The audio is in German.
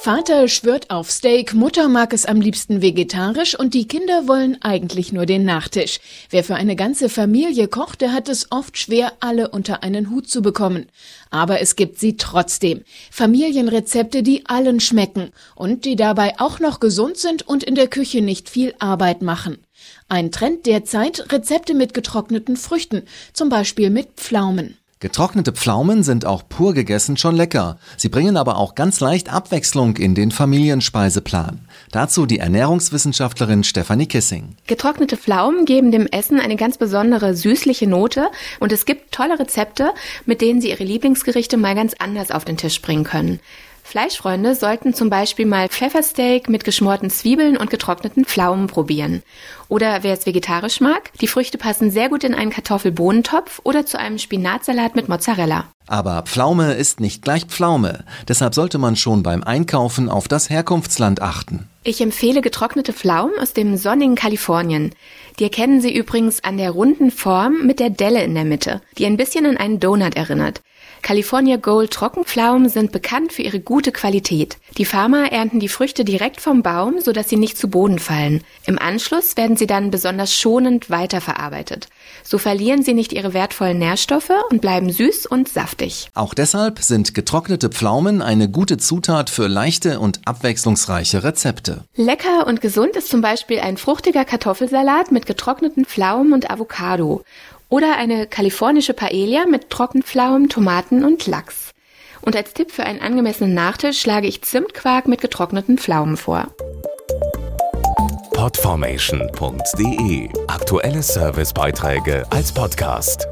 Vater schwört auf Steak, Mutter mag es am liebsten vegetarisch und die Kinder wollen eigentlich nur den Nachtisch. Wer für eine ganze Familie kocht, der hat es oft schwer, alle unter einen Hut zu bekommen. Aber es gibt sie trotzdem. Familienrezepte, die allen schmecken und die dabei auch noch gesund sind und in der Küche nicht viel Arbeit machen. Ein Trend derzeit Rezepte mit getrockneten Früchten, zum Beispiel mit Pflaumen. Getrocknete Pflaumen sind auch pur gegessen schon lecker. Sie bringen aber auch ganz leicht Abwechslung in den Familienspeiseplan. Dazu die Ernährungswissenschaftlerin Stefanie Kissing. Getrocknete Pflaumen geben dem Essen eine ganz besondere süßliche Note und es gibt tolle Rezepte, mit denen Sie Ihre Lieblingsgerichte mal ganz anders auf den Tisch bringen können. Fleischfreunde sollten zum Beispiel mal Pfeffersteak mit geschmorten Zwiebeln und getrockneten Pflaumen probieren. Oder wer es vegetarisch mag, die Früchte passen sehr gut in einen Kartoffelbohnentopf oder zu einem Spinatsalat mit Mozzarella. Aber Pflaume ist nicht gleich Pflaume. Deshalb sollte man schon beim Einkaufen auf das Herkunftsland achten. Ich empfehle getrocknete Pflaumen aus dem sonnigen Kalifornien. Die erkennen Sie übrigens an der runden Form mit der Delle in der Mitte, die ein bisschen an einen Donut erinnert. California Gold Trockenpflaumen sind bekannt für ihre gute Qualität. Die Farmer ernten die Früchte direkt vom Baum, sodass sie nicht zu Boden fallen. Im Anschluss werden sie dann besonders schonend weiterverarbeitet. So verlieren sie nicht ihre wertvollen Nährstoffe und bleiben süß und saftig. Auch deshalb sind getrocknete Pflaumen eine gute Zutat für leichte und abwechslungsreiche Rezepte. Lecker und gesund ist zum Beispiel ein fruchtiger Kartoffelsalat mit getrockneten Pflaumen und Avocado oder eine kalifornische Paella mit Trockenpflaumen, Tomaten und Lachs. Und als Tipp für einen angemessenen Nachtisch schlage ich Zimtquark mit getrockneten Pflaumen vor. Podformation.de Aktuelle Servicebeiträge als Podcast.